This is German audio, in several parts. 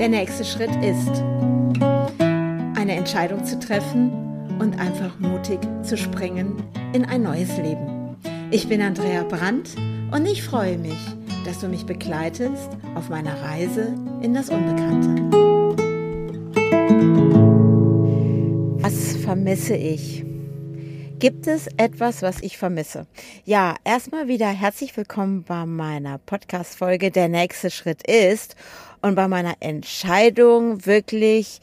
Der nächste Schritt ist, eine Entscheidung zu treffen und einfach mutig zu springen in ein neues Leben. Ich bin Andrea Brandt und ich freue mich, dass du mich begleitest auf meiner Reise in das Unbekannte. Was vermisse ich? Gibt es etwas, was ich vermisse? Ja, erstmal wieder herzlich willkommen bei meiner Podcast-Folge. Der nächste Schritt ist und bei meiner Entscheidung wirklich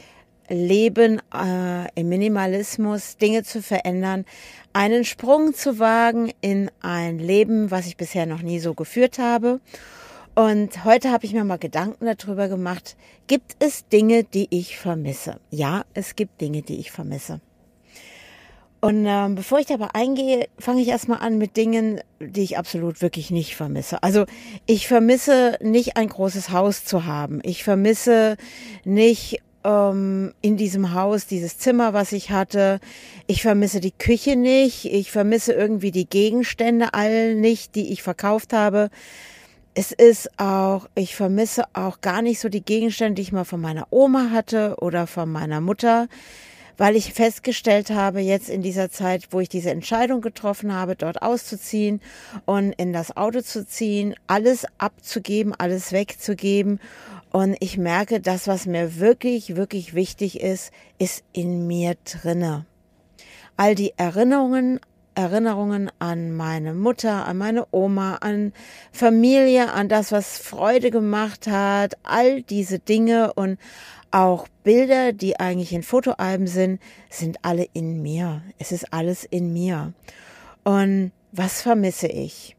Leben äh, im Minimalismus, Dinge zu verändern, einen Sprung zu wagen in ein Leben, was ich bisher noch nie so geführt habe. Und heute habe ich mir mal Gedanken darüber gemacht, gibt es Dinge, die ich vermisse? Ja, es gibt Dinge, die ich vermisse. Und ähm, bevor ich dabei eingehe, fange ich erstmal an mit Dingen, die ich absolut wirklich nicht vermisse. Also ich vermisse nicht ein großes Haus zu haben. Ich vermisse nicht ähm, in diesem Haus dieses Zimmer, was ich hatte. Ich vermisse die Küche nicht. Ich vermisse irgendwie die Gegenstände all nicht, die ich verkauft habe. Es ist auch, ich vermisse auch gar nicht so die Gegenstände, die ich mal von meiner Oma hatte oder von meiner Mutter weil ich festgestellt habe, jetzt in dieser Zeit, wo ich diese Entscheidung getroffen habe, dort auszuziehen und in das Auto zu ziehen, alles abzugeben, alles wegzugeben. Und ich merke, das, was mir wirklich, wirklich wichtig ist, ist in mir drinne. All die Erinnerungen, Erinnerungen an meine Mutter, an meine Oma, an Familie, an das, was Freude gemacht hat, all diese Dinge und auch Bilder, die eigentlich in Fotoalben sind, sind alle in mir. Es ist alles in mir. Und was vermisse ich?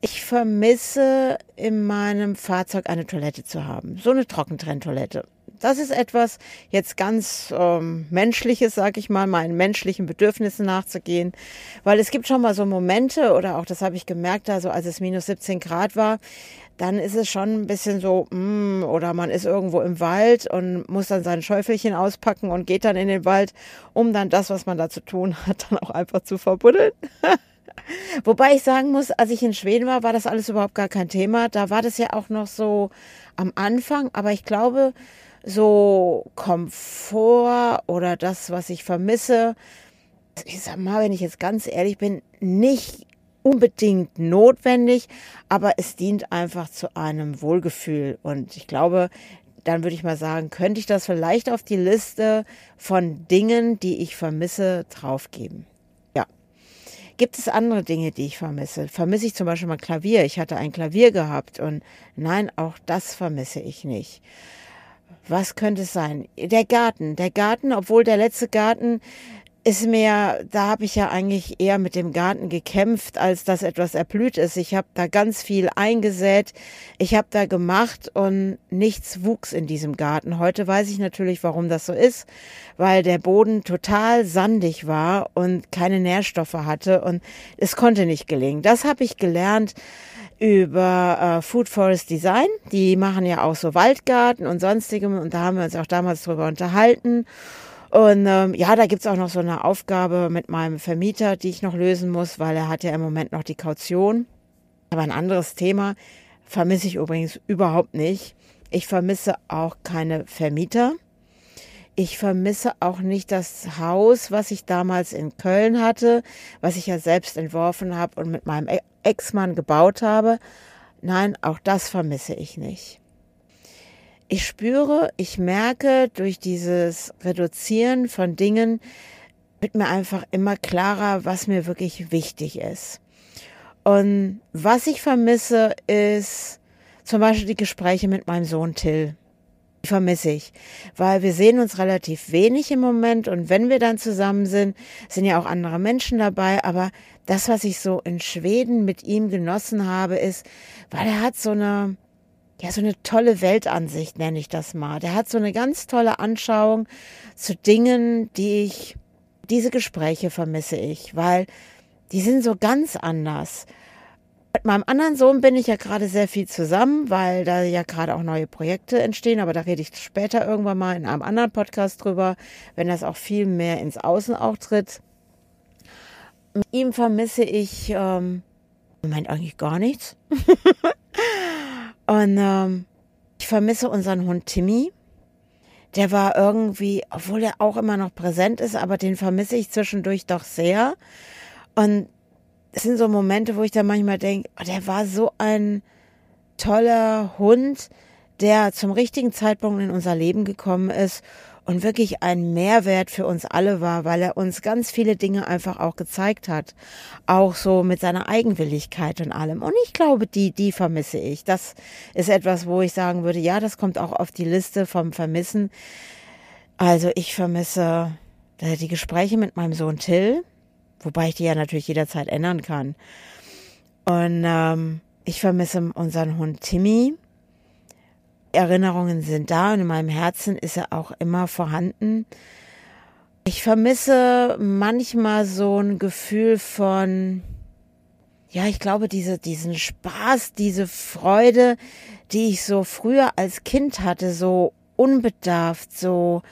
Ich vermisse in meinem Fahrzeug eine Toilette zu haben. So eine Trockentrenntoilette. Das ist etwas jetzt ganz ähm, Menschliches, sag ich mal, meinen menschlichen Bedürfnissen nachzugehen. Weil es gibt schon mal so Momente, oder auch das habe ich gemerkt, also als es minus 17 Grad war, dann ist es schon ein bisschen so, mm, oder man ist irgendwo im Wald und muss dann sein Schäufelchen auspacken und geht dann in den Wald, um dann das, was man da zu tun hat, dann auch einfach zu verbuddeln. Wobei ich sagen muss, als ich in Schweden war, war das alles überhaupt gar kein Thema. Da war das ja auch noch so am Anfang, aber ich glaube, so Komfort oder das, was ich vermisse, ich sag mal, wenn ich jetzt ganz ehrlich bin, nicht unbedingt notwendig, aber es dient einfach zu einem Wohlgefühl. Und ich glaube, dann würde ich mal sagen, könnte ich das vielleicht auf die Liste von Dingen, die ich vermisse, draufgeben. Ja. Gibt es andere Dinge, die ich vermisse? Vermisse ich zum Beispiel mal Klavier? Ich hatte ein Klavier gehabt und nein, auch das vermisse ich nicht. Was könnte es sein? Der Garten. Der Garten, obwohl der letzte Garten ist mir, da habe ich ja eigentlich eher mit dem Garten gekämpft, als dass etwas erblüht ist. Ich habe da ganz viel eingesät, ich habe da gemacht und nichts wuchs in diesem Garten. Heute weiß ich natürlich, warum das so ist, weil der Boden total sandig war und keine Nährstoffe hatte und es konnte nicht gelingen. Das habe ich gelernt über äh, Food Forest Design. Die machen ja auch so Waldgarten und sonstigem und da haben wir uns auch damals drüber unterhalten. Und ähm, ja, da gibt's auch noch so eine Aufgabe mit meinem Vermieter, die ich noch lösen muss, weil er hat ja im Moment noch die Kaution. Aber ein anderes Thema vermisse ich übrigens überhaupt nicht. Ich vermisse auch keine Vermieter. Ich vermisse auch nicht das Haus, was ich damals in Köln hatte, was ich ja selbst entworfen habe und mit meinem Ex-Mann gebaut habe. Nein, auch das vermisse ich nicht. Ich spüre, ich merke durch dieses Reduzieren von Dingen, wird mir einfach immer klarer, was mir wirklich wichtig ist. Und was ich vermisse, ist zum Beispiel die Gespräche mit meinem Sohn Till. Vermisse ich, weil wir sehen uns relativ wenig im Moment und wenn wir dann zusammen sind, sind ja auch andere Menschen dabei, aber das, was ich so in Schweden mit ihm genossen habe, ist, weil er hat so eine, ja, so eine tolle Weltansicht, nenne ich das mal. Der hat so eine ganz tolle Anschauung zu Dingen, die ich, diese Gespräche vermisse ich, weil die sind so ganz anders. Mit meinem anderen Sohn bin ich ja gerade sehr viel zusammen, weil da ja gerade auch neue Projekte entstehen, aber da rede ich später irgendwann mal in einem anderen Podcast drüber, wenn das auch viel mehr ins Außen auch tritt. Mit ihm vermisse ich ähm, im Moment eigentlich gar nichts. Und ähm, Ich vermisse unseren Hund Timmy. Der war irgendwie, obwohl er auch immer noch präsent ist, aber den vermisse ich zwischendurch doch sehr. Und es sind so Momente, wo ich dann manchmal denke, oh, der war so ein toller Hund, der zum richtigen Zeitpunkt in unser Leben gekommen ist und wirklich ein Mehrwert für uns alle war, weil er uns ganz viele Dinge einfach auch gezeigt hat. Auch so mit seiner Eigenwilligkeit und allem. Und ich glaube, die, die vermisse ich. Das ist etwas, wo ich sagen würde, ja, das kommt auch auf die Liste vom Vermissen. Also ich vermisse äh, die Gespräche mit meinem Sohn Till, wobei ich die ja natürlich jederzeit ändern kann. Und ähm, ich vermisse unseren Hund Timmy. Erinnerungen sind da und in meinem Herzen ist er auch immer vorhanden. Ich vermisse manchmal so ein Gefühl von, ja, ich glaube, diese, diesen Spaß, diese Freude, die ich so früher als Kind hatte, so unbedarft, so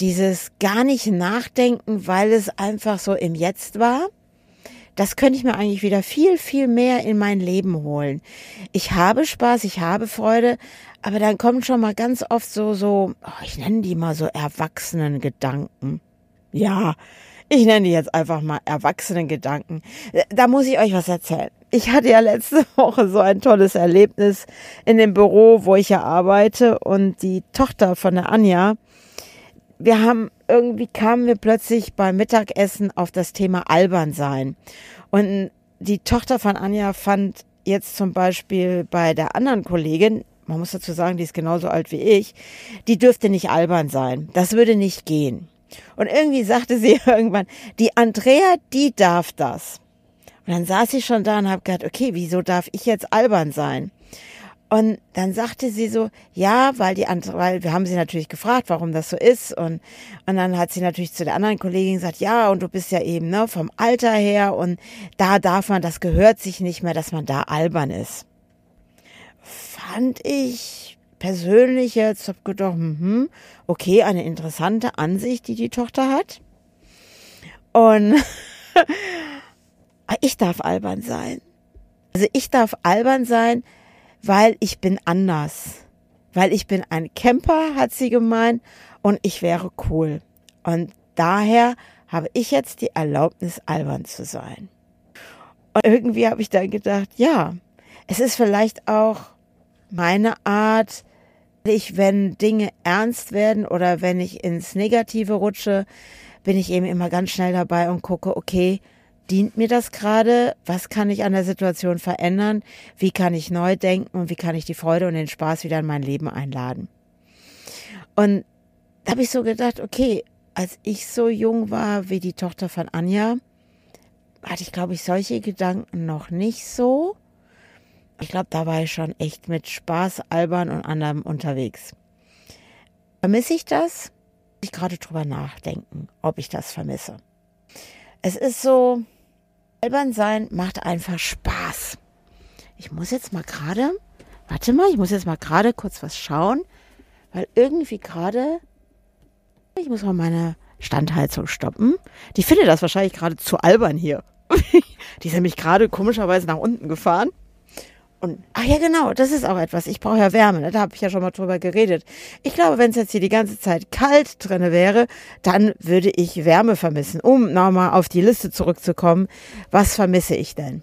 dieses gar nicht nachdenken, weil es einfach so im Jetzt war das könnte ich mir eigentlich wieder viel, viel mehr in mein Leben holen. Ich habe Spaß, ich habe Freude, aber dann kommen schon mal ganz oft so, so, oh, ich nenne die mal so erwachsenen Gedanken. Ja, ich nenne die jetzt einfach mal erwachsenen Gedanken. Da muss ich euch was erzählen. Ich hatte ja letzte Woche so ein tolles Erlebnis in dem Büro, wo ich ja arbeite und die Tochter von der Anja, wir haben irgendwie kamen wir plötzlich beim Mittagessen auf das Thema albern sein. Und die Tochter von Anja fand jetzt zum Beispiel bei der anderen Kollegin, man muss dazu sagen, die ist genauso alt wie ich, die dürfte nicht albern sein. Das würde nicht gehen. Und irgendwie sagte sie irgendwann, die Andrea, die darf das. Und dann saß sie schon da und habe gedacht, okay, wieso darf ich jetzt albern sein? Und dann sagte sie so, ja, weil die andere, weil wir haben sie natürlich gefragt, warum das so ist. Und, und dann hat sie natürlich zu der anderen Kollegin gesagt, ja, und du bist ja eben, ne, vom Alter her und da darf man, das gehört sich nicht mehr, dass man da albern ist. Fand ich persönlich jetzt, hab gedacht, hm, okay, eine interessante Ansicht, die die Tochter hat. Und ich darf albern sein. Also ich darf albern sein, weil ich bin anders. Weil ich bin ein Camper, hat sie gemeint, und ich wäre cool. Und daher habe ich jetzt die Erlaubnis, albern zu sein. Und irgendwie habe ich dann gedacht, ja, es ist vielleicht auch meine Art, ich, wenn Dinge ernst werden oder wenn ich ins Negative rutsche, bin ich eben immer ganz schnell dabei und gucke, okay, dient mir das gerade? Was kann ich an der Situation verändern? Wie kann ich neu denken und wie kann ich die Freude und den Spaß wieder in mein Leben einladen? Und da habe ich so gedacht, okay, als ich so jung war wie die Tochter von Anja, hatte ich, glaube ich, solche Gedanken noch nicht so. Ich glaube, da war ich schon echt mit Spaß, Albern und anderem unterwegs. Vermisse ich das? Ich gerade drüber nachdenken, ob ich das vermisse. Es ist so, albern sein macht einfach Spaß. Ich muss jetzt mal gerade, warte mal, ich muss jetzt mal gerade kurz was schauen, weil irgendwie gerade, ich muss mal meine Standheizung stoppen. Die findet das wahrscheinlich gerade zu albern hier. Die ist nämlich gerade komischerweise nach unten gefahren. Und, ach ja, genau, das ist auch etwas. Ich brauche ja Wärme, ne? da habe ich ja schon mal drüber geredet. Ich glaube, wenn es jetzt hier die ganze Zeit kalt drinne wäre, dann würde ich Wärme vermissen. Um nochmal auf die Liste zurückzukommen, was vermisse ich denn?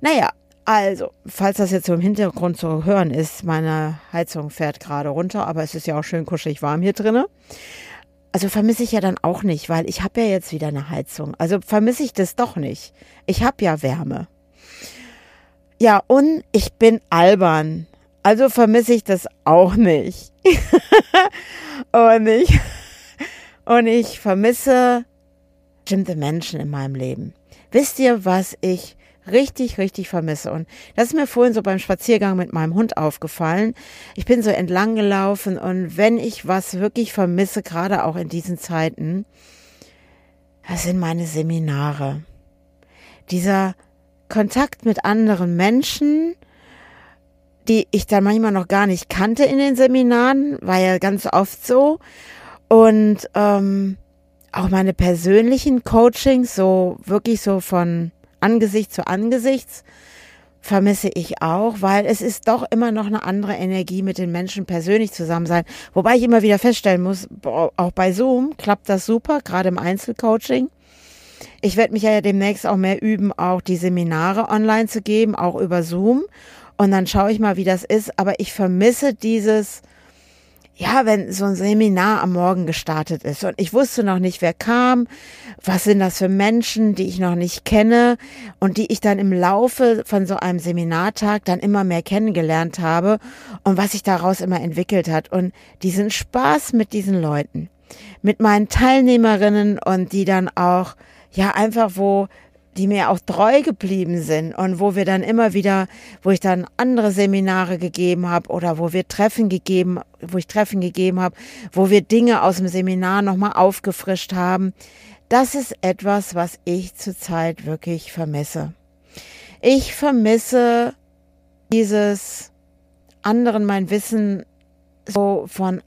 Naja, also, falls das jetzt so im Hintergrund zu hören ist, meine Heizung fährt gerade runter, aber es ist ja auch schön kuschelig warm hier drinne. Also vermisse ich ja dann auch nicht, weil ich habe ja jetzt wieder eine Heizung. Also vermisse ich das doch nicht. Ich habe ja Wärme. Ja, und ich bin albern. Also vermisse ich das auch nicht. und ich, und ich vermisse bestimmte Menschen in meinem Leben. Wisst ihr, was ich richtig, richtig vermisse? Und das ist mir vorhin so beim Spaziergang mit meinem Hund aufgefallen. Ich bin so entlang gelaufen und wenn ich was wirklich vermisse, gerade auch in diesen Zeiten, das sind meine Seminare. Dieser Kontakt mit anderen Menschen, die ich dann manchmal noch gar nicht kannte in den Seminaren, war ja ganz oft so. Und ähm, auch meine persönlichen Coachings, so wirklich so von Angesicht zu Angesichts, vermisse ich auch, weil es ist doch immer noch eine andere Energie mit den Menschen persönlich zusammen sein. Wobei ich immer wieder feststellen muss, auch bei Zoom klappt das super, gerade im Einzelcoaching. Ich werde mich ja demnächst auch mehr üben, auch die Seminare online zu geben, auch über Zoom. Und dann schaue ich mal, wie das ist. Aber ich vermisse dieses, ja, wenn so ein Seminar am Morgen gestartet ist. Und ich wusste noch nicht, wer kam, was sind das für Menschen, die ich noch nicht kenne? Und die ich dann im Laufe von so einem Seminartag dann immer mehr kennengelernt habe. Und was sich daraus immer entwickelt hat. Und diesen Spaß mit diesen Leuten, mit meinen Teilnehmerinnen und die dann auch, ja, einfach wo die mir auch treu geblieben sind und wo wir dann immer wieder, wo ich dann andere Seminare gegeben habe oder wo wir Treffen gegeben, wo ich Treffen gegeben habe, wo wir Dinge aus dem Seminar nochmal aufgefrischt haben. Das ist etwas, was ich zurzeit wirklich vermisse. Ich vermisse dieses anderen mein Wissen so von,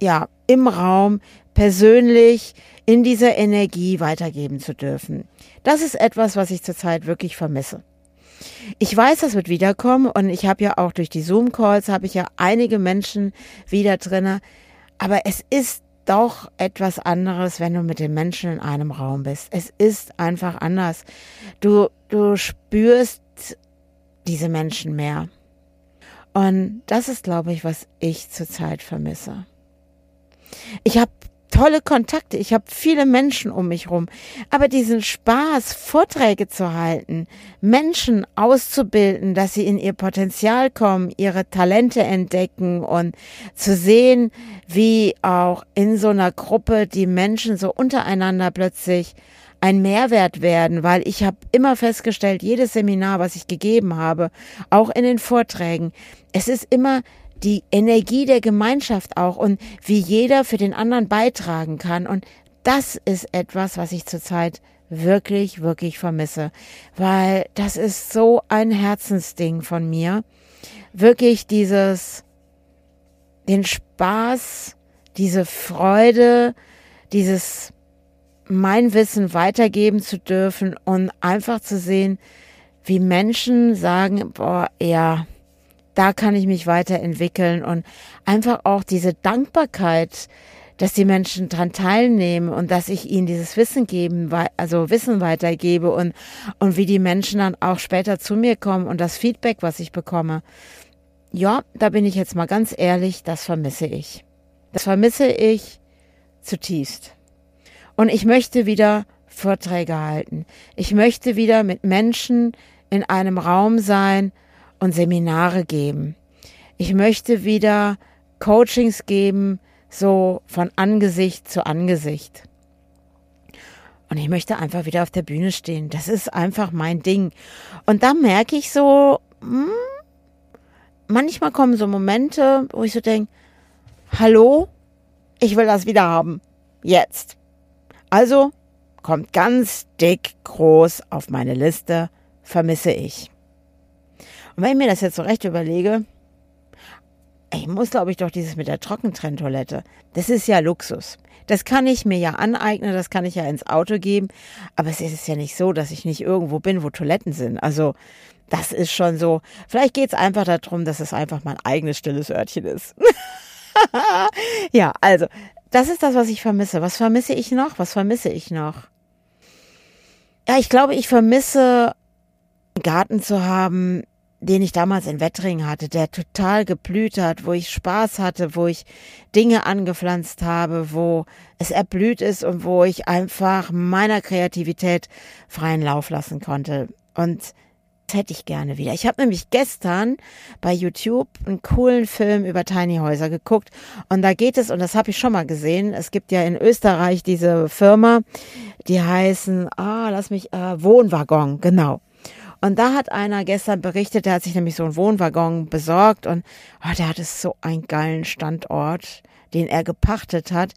ja, im Raum persönlich in dieser Energie weitergeben zu dürfen. Das ist etwas, was ich zurzeit wirklich vermisse. Ich weiß, das wird wiederkommen und ich habe ja auch durch die Zoom-Calls habe ich ja einige Menschen wieder drinne. Aber es ist doch etwas anderes, wenn du mit den Menschen in einem Raum bist. Es ist einfach anders. Du, du spürst diese Menschen mehr. Und das ist, glaube ich, was ich zurzeit vermisse. Ich habe tolle Kontakte, ich habe viele Menschen um mich rum. Aber diesen Spaß, Vorträge zu halten, Menschen auszubilden, dass sie in ihr Potenzial kommen, ihre Talente entdecken und zu sehen, wie auch in so einer Gruppe die Menschen so untereinander plötzlich ein Mehrwert werden, weil ich habe immer festgestellt, jedes Seminar, was ich gegeben habe, auch in den Vorträgen, es ist immer die Energie der Gemeinschaft auch und wie jeder für den anderen beitragen kann. Und das ist etwas, was ich zurzeit wirklich, wirklich vermisse, weil das ist so ein Herzensding von mir. Wirklich dieses, den Spaß, diese Freude, dieses mein Wissen weitergeben zu dürfen und einfach zu sehen, wie Menschen sagen, boah, ja, da kann ich mich weiterentwickeln und einfach auch diese Dankbarkeit, dass die Menschen dran teilnehmen und dass ich ihnen dieses Wissen geben, also Wissen weitergebe und, und wie die Menschen dann auch später zu mir kommen und das Feedback, was ich bekomme. Ja, da bin ich jetzt mal ganz ehrlich, das vermisse ich. Das vermisse ich zutiefst. Und ich möchte wieder Vorträge halten. Ich möchte wieder mit Menschen in einem Raum sein, und Seminare geben. Ich möchte wieder Coachings geben, so von Angesicht zu Angesicht. Und ich möchte einfach wieder auf der Bühne stehen. Das ist einfach mein Ding. Und da merke ich so, hm, manchmal kommen so Momente, wo ich so denke, hallo, ich will das wieder haben. Jetzt. Also kommt ganz dick groß auf meine Liste, vermisse ich. Und wenn ich mir das jetzt so recht überlege, ich muss, glaube ich, doch dieses mit der Trockentrenntoilette. Das ist ja Luxus. Das kann ich mir ja aneignen, das kann ich ja ins Auto geben. Aber es ist ja nicht so, dass ich nicht irgendwo bin, wo Toiletten sind. Also, das ist schon so. Vielleicht geht es einfach darum, dass es einfach mein eigenes stilles Örtchen ist. ja, also, das ist das, was ich vermisse. Was vermisse ich noch? Was vermisse ich noch? Ja, ich glaube, ich vermisse, einen Garten zu haben, den ich damals in Wettring hatte, der total geblüht hat, wo ich Spaß hatte, wo ich Dinge angepflanzt habe, wo es erblüht ist und wo ich einfach meiner Kreativität freien Lauf lassen konnte. Und das hätte ich gerne wieder. Ich habe nämlich gestern bei YouTube einen coolen Film über Tiny Häuser geguckt und da geht es, und das habe ich schon mal gesehen, es gibt ja in Österreich diese Firma, die heißen, ah, lass mich, äh, Wohnwaggon, genau. Und da hat einer gestern berichtet, der hat sich nämlich so einen Wohnwaggon besorgt und oh, der hatte so einen geilen Standort, den er gepachtet hat.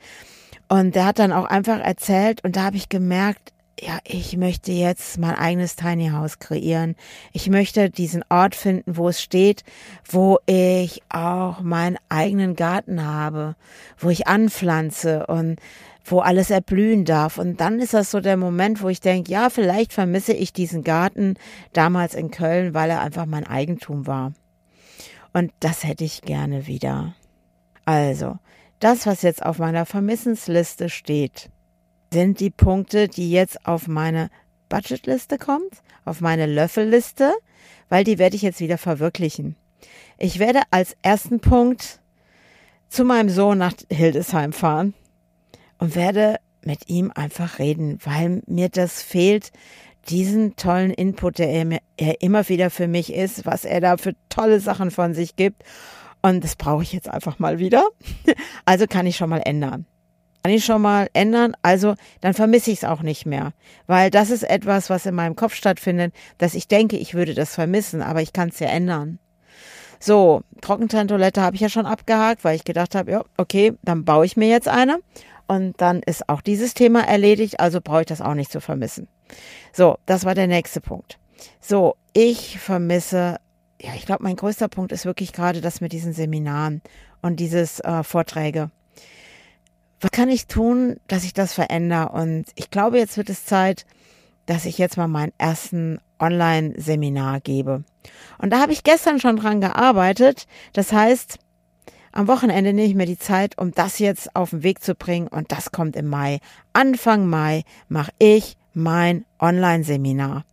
Und der hat dann auch einfach erzählt und da habe ich gemerkt, ja, ich möchte jetzt mein eigenes Tiny House kreieren. Ich möchte diesen Ort finden, wo es steht, wo ich auch meinen eigenen Garten habe, wo ich anpflanze und wo alles erblühen darf. Und dann ist das so der Moment, wo ich denke, ja, vielleicht vermisse ich diesen Garten damals in Köln, weil er einfach mein Eigentum war. Und das hätte ich gerne wieder. Also, das, was jetzt auf meiner Vermissensliste steht, sind die Punkte, die jetzt auf meine Budgetliste kommt, auf meine Löffelliste, weil die werde ich jetzt wieder verwirklichen. Ich werde als ersten Punkt zu meinem Sohn nach Hildesheim fahren und werde mit ihm einfach reden, weil mir das fehlt, diesen tollen Input, der er, er immer wieder für mich ist, was er da für tolle Sachen von sich gibt. Und das brauche ich jetzt einfach mal wieder. Also kann ich schon mal ändern. Kann ich schon mal ändern. Also dann vermisse ich es auch nicht mehr. Weil das ist etwas, was in meinem Kopf stattfindet, dass ich denke, ich würde das vermissen, aber ich kann es ja ändern. So, Trockentrenntoilette habe ich ja schon abgehakt, weil ich gedacht habe, ja, okay, dann baue ich mir jetzt eine. Und dann ist auch dieses Thema erledigt, also brauche ich das auch nicht zu vermissen. So, das war der nächste Punkt. So, ich vermisse, ja, ich glaube, mein größter Punkt ist wirklich gerade das mit diesen Seminaren und dieses äh, Vorträge. Was kann ich tun, dass ich das verändere? Und ich glaube, jetzt wird es Zeit, dass ich jetzt mal meinen ersten Online-Seminar gebe. Und da habe ich gestern schon dran gearbeitet. Das heißt, am Wochenende nehme ich mir die Zeit, um das jetzt auf den Weg zu bringen. Und das kommt im Mai. Anfang Mai mache ich mein Online-Seminar.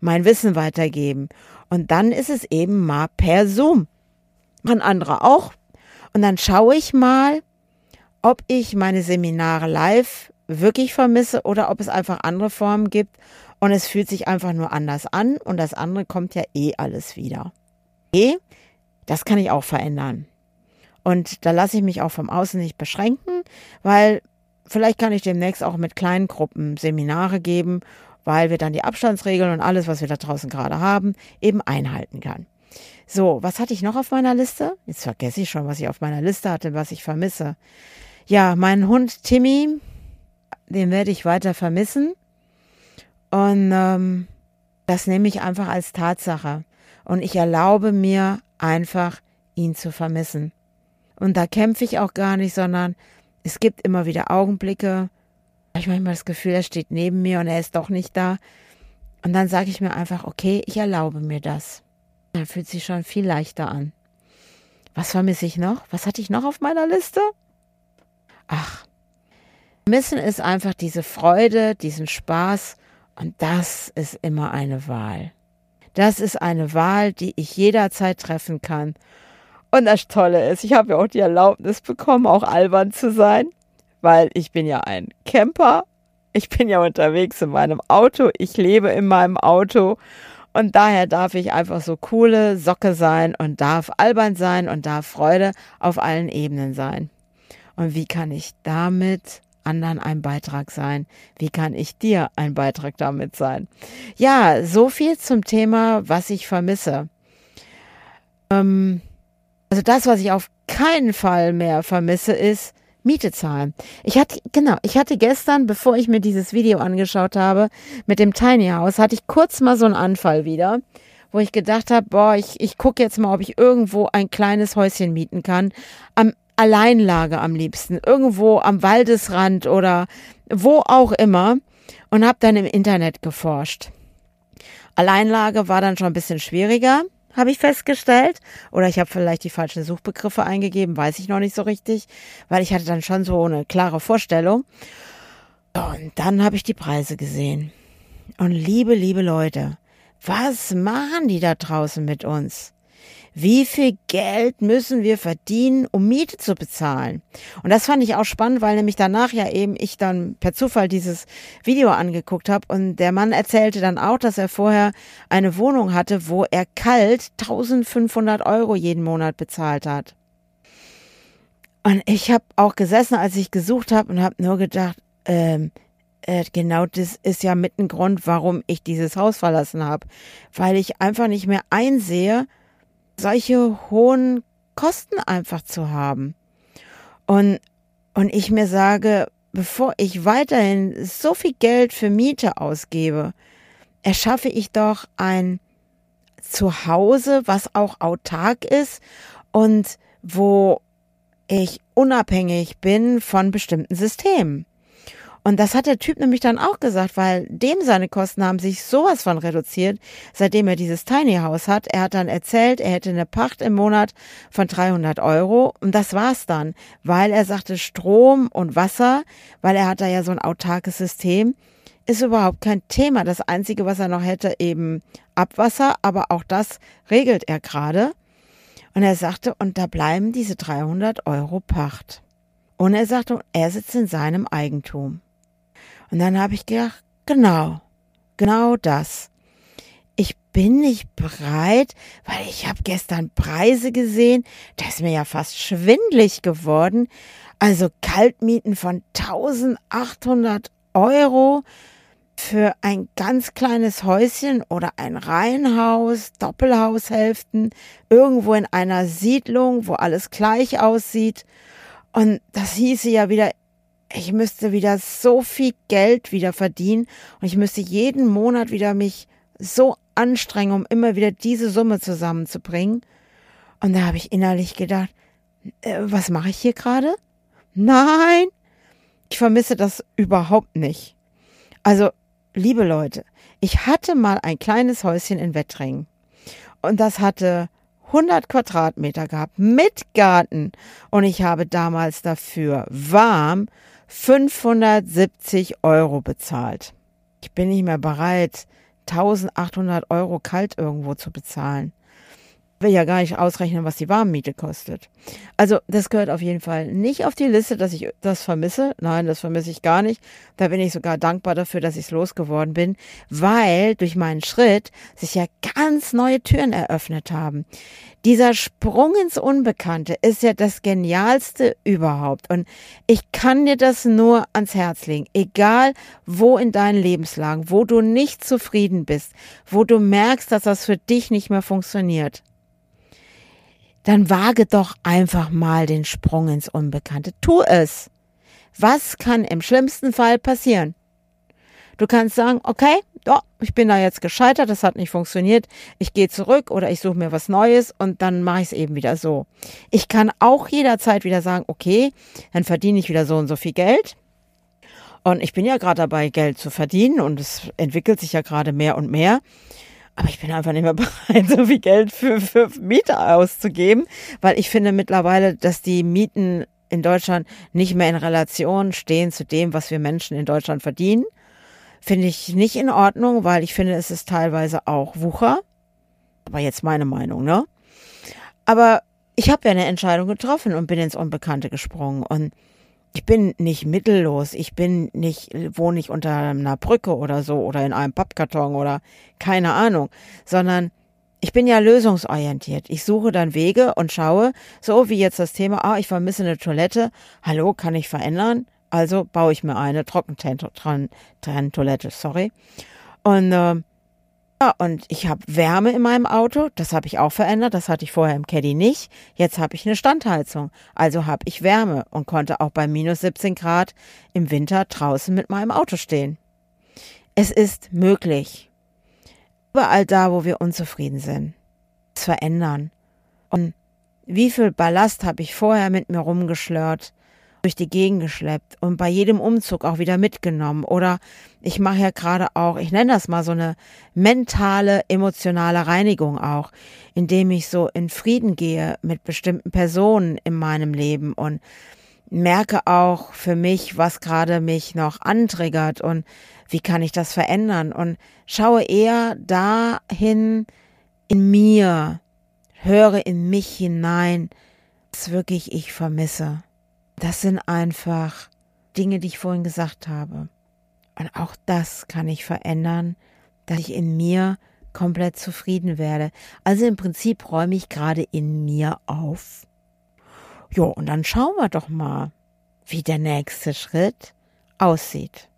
Mein Wissen weitergeben. Und dann ist es eben mal per Zoom. Machen andere auch. Und dann schaue ich mal, ob ich meine Seminare live wirklich vermisse oder ob es einfach andere Formen gibt und es fühlt sich einfach nur anders an und das andere kommt ja eh alles wieder. Okay, das kann ich auch verändern. Und da lasse ich mich auch vom Außen nicht beschränken, weil vielleicht kann ich demnächst auch mit kleinen Gruppen Seminare geben, weil wir dann die Abstandsregeln und alles, was wir da draußen gerade haben, eben einhalten kann. So, was hatte ich noch auf meiner Liste? Jetzt vergesse ich schon, was ich auf meiner Liste hatte, was ich vermisse. Ja, meinen Hund Timmy, den werde ich weiter vermissen. Und ähm, das nehme ich einfach als Tatsache. Und ich erlaube mir einfach, ihn zu vermissen. Und da kämpfe ich auch gar nicht, sondern es gibt immer wieder Augenblicke. Da habe ich manchmal das Gefühl, er steht neben mir und er ist doch nicht da. Und dann sage ich mir einfach, okay, ich erlaube mir das. Dann fühlt sich schon viel leichter an. Was vermisse ich noch? Was hatte ich noch auf meiner Liste? Ach, vermissen ist einfach diese Freude, diesen Spaß und das ist immer eine Wahl. Das ist eine Wahl, die ich jederzeit treffen kann. Und das Tolle ist, ich habe ja auch die Erlaubnis bekommen, auch albern zu sein, weil ich bin ja ein Camper. Ich bin ja unterwegs in meinem Auto. Ich lebe in meinem Auto. Und daher darf ich einfach so coole Socke sein und darf albern sein und darf Freude auf allen Ebenen sein. Und wie kann ich damit anderen ein Beitrag sein? Wie kann ich dir ein Beitrag damit sein? Ja, so viel zum Thema, was ich vermisse. Ähm, also das, was ich auf keinen Fall mehr vermisse, ist Miete zahlen. Ich hatte, genau, ich hatte gestern, bevor ich mir dieses Video angeschaut habe, mit dem Tiny House, hatte ich kurz mal so einen Anfall wieder, wo ich gedacht habe, boah, ich, ich gucke jetzt mal, ob ich irgendwo ein kleines Häuschen mieten kann. Am Alleinlage am liebsten, irgendwo am Waldesrand oder wo auch immer und habe dann im Internet geforscht. Alleinlage war dann schon ein bisschen schwieriger, habe ich festgestellt. Oder ich habe vielleicht die falschen Suchbegriffe eingegeben, weiß ich noch nicht so richtig, weil ich hatte dann schon so eine klare Vorstellung. Und dann habe ich die Preise gesehen. Und liebe, liebe Leute, was machen die da draußen mit uns? Wie viel Geld müssen wir verdienen, um Miete zu bezahlen? Und das fand ich auch spannend, weil nämlich danach ja eben ich dann per Zufall dieses Video angeguckt habe und der Mann erzählte dann auch, dass er vorher eine Wohnung hatte, wo er kalt 1500 Euro jeden Monat bezahlt hat. Und ich habe auch gesessen, als ich gesucht habe und habe nur gedacht, ähm, äh, genau das ist ja mit ein Grund, warum ich dieses Haus verlassen habe, weil ich einfach nicht mehr einsehe, solche hohen Kosten einfach zu haben. Und, und ich mir sage, bevor ich weiterhin so viel Geld für Miete ausgebe, erschaffe ich doch ein Zuhause, was auch autark ist und wo ich unabhängig bin von bestimmten Systemen. Und das hat der Typ nämlich dann auch gesagt, weil dem seine Kosten haben sich sowas von reduziert, seitdem er dieses Tiny House hat. Er hat dann erzählt, er hätte eine Pacht im Monat von 300 Euro und das war's dann, weil er sagte Strom und Wasser, weil er hat da ja so ein autarkes System, ist überhaupt kein Thema. Das Einzige, was er noch hätte, eben Abwasser, aber auch das regelt er gerade. Und er sagte, und da bleiben diese 300 Euro Pacht. Und er sagte, er sitzt in seinem Eigentum. Und dann habe ich gedacht, genau, genau das. Ich bin nicht bereit, weil ich habe gestern Preise gesehen, da ist mir ja fast schwindlig geworden. Also Kaltmieten von 1800 Euro für ein ganz kleines Häuschen oder ein Reihenhaus, Doppelhaushälften, irgendwo in einer Siedlung, wo alles gleich aussieht. Und das hieße ja wieder, ich müsste wieder so viel Geld wieder verdienen und ich müsste jeden Monat wieder mich so anstrengen, um immer wieder diese Summe zusammenzubringen. Und da habe ich innerlich gedacht, äh, was mache ich hier gerade? Nein, ich vermisse das überhaupt nicht. Also liebe Leute, ich hatte mal ein kleines Häuschen in Wettringen und das hatte 100 Quadratmeter gehabt mit Garten und ich habe damals dafür warm 570 Euro bezahlt. Ich bin nicht mehr bereit, 1800 Euro kalt irgendwo zu bezahlen will ja gar nicht ausrechnen, was die Warmmiete kostet. Also das gehört auf jeden Fall nicht auf die Liste, dass ich das vermisse. Nein, das vermisse ich gar nicht. Da bin ich sogar dankbar dafür, dass ich es losgeworden bin, weil durch meinen Schritt sich ja ganz neue Türen eröffnet haben. Dieser Sprung ins Unbekannte ist ja das Genialste überhaupt. Und ich kann dir das nur ans Herz legen. Egal wo in deinen Lebenslagen, wo du nicht zufrieden bist, wo du merkst, dass das für dich nicht mehr funktioniert dann wage doch einfach mal den Sprung ins Unbekannte. Tu es. Was kann im schlimmsten Fall passieren? Du kannst sagen, okay, oh, ich bin da jetzt gescheitert, das hat nicht funktioniert, ich gehe zurück oder ich suche mir was Neues und dann mache ich es eben wieder so. Ich kann auch jederzeit wieder sagen, okay, dann verdiene ich wieder so und so viel Geld. Und ich bin ja gerade dabei, Geld zu verdienen und es entwickelt sich ja gerade mehr und mehr. Aber ich bin einfach nicht mehr bereit, so viel Geld für, für Miete auszugeben, weil ich finde mittlerweile, dass die Mieten in Deutschland nicht mehr in Relation stehen zu dem, was wir Menschen in Deutschland verdienen. Finde ich nicht in Ordnung, weil ich finde, es ist teilweise auch Wucher. Aber jetzt meine Meinung, ne? Aber ich habe ja eine Entscheidung getroffen und bin ins Unbekannte gesprungen. Und ich bin nicht mittellos, ich bin nicht, wohne nicht unter einer Brücke oder so oder in einem Pappkarton oder keine Ahnung, sondern ich bin ja lösungsorientiert. Ich suche dann Wege und schaue, so wie jetzt das Thema, ah, ich vermisse eine Toilette, hallo, kann ich verändern? Also baue ich mir eine Trockentrenntoilette, sorry. Und äh, und ich habe Wärme in meinem Auto, das habe ich auch verändert, das hatte ich vorher im Caddy nicht. Jetzt habe ich eine Standheizung, also habe ich Wärme und konnte auch bei minus 17 Grad im Winter draußen mit meinem Auto stehen. Es ist möglich. Überall da, wo wir unzufrieden sind, es verändern. Und wie viel Ballast habe ich vorher mit mir rumgeschlört, durch die Gegend geschleppt und bei jedem Umzug auch wieder mitgenommen. Oder ich mache ja gerade auch, ich nenne das mal so eine mentale, emotionale Reinigung auch, indem ich so in Frieden gehe mit bestimmten Personen in meinem Leben und merke auch für mich, was gerade mich noch antriggert und wie kann ich das verändern und schaue eher dahin in mir, höre in mich hinein, was wirklich ich vermisse. Das sind einfach Dinge, die ich vorhin gesagt habe. Und auch das kann ich verändern, dass ich in mir komplett zufrieden werde. Also im Prinzip räume ich gerade in mir auf. Jo, und dann schauen wir doch mal, wie der nächste Schritt aussieht.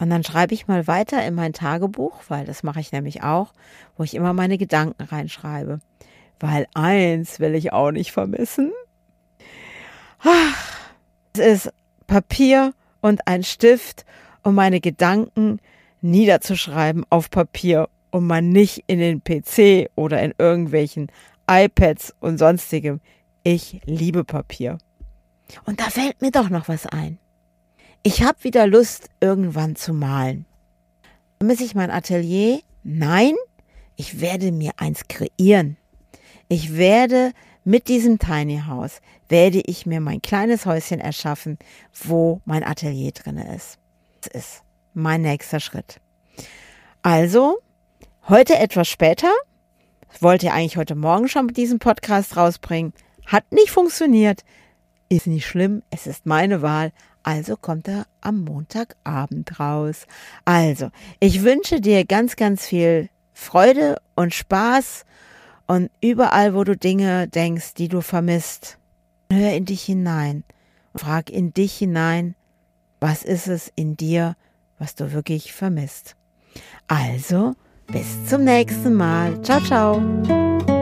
Und dann schreibe ich mal weiter in mein Tagebuch, weil das mache ich nämlich auch, wo ich immer meine Gedanken reinschreibe. Weil eins will ich auch nicht vermissen. Es ist Papier und ein Stift, um meine Gedanken niederzuschreiben auf Papier und man nicht in den PC oder in irgendwelchen iPads und sonstigem. Ich liebe Papier. Und da fällt mir doch noch was ein. Ich habe wieder Lust, irgendwann zu malen. Vermisse ich mein Atelier? Nein, ich werde mir eins kreieren. Ich werde mit diesem Tiny House, werde ich mir mein kleines Häuschen erschaffen, wo mein Atelier drin ist. Das ist mein nächster Schritt. Also, heute etwas später, wollte eigentlich heute Morgen schon mit diesem Podcast rausbringen, hat nicht funktioniert, ist nicht schlimm, es ist meine Wahl, also kommt er am Montagabend raus. Also, ich wünsche dir ganz, ganz viel Freude und Spaß und überall, wo du Dinge denkst, die du vermisst, hör in dich hinein und frag in dich hinein, was ist es in dir, was du wirklich vermisst. Also, bis zum nächsten Mal. Ciao, ciao.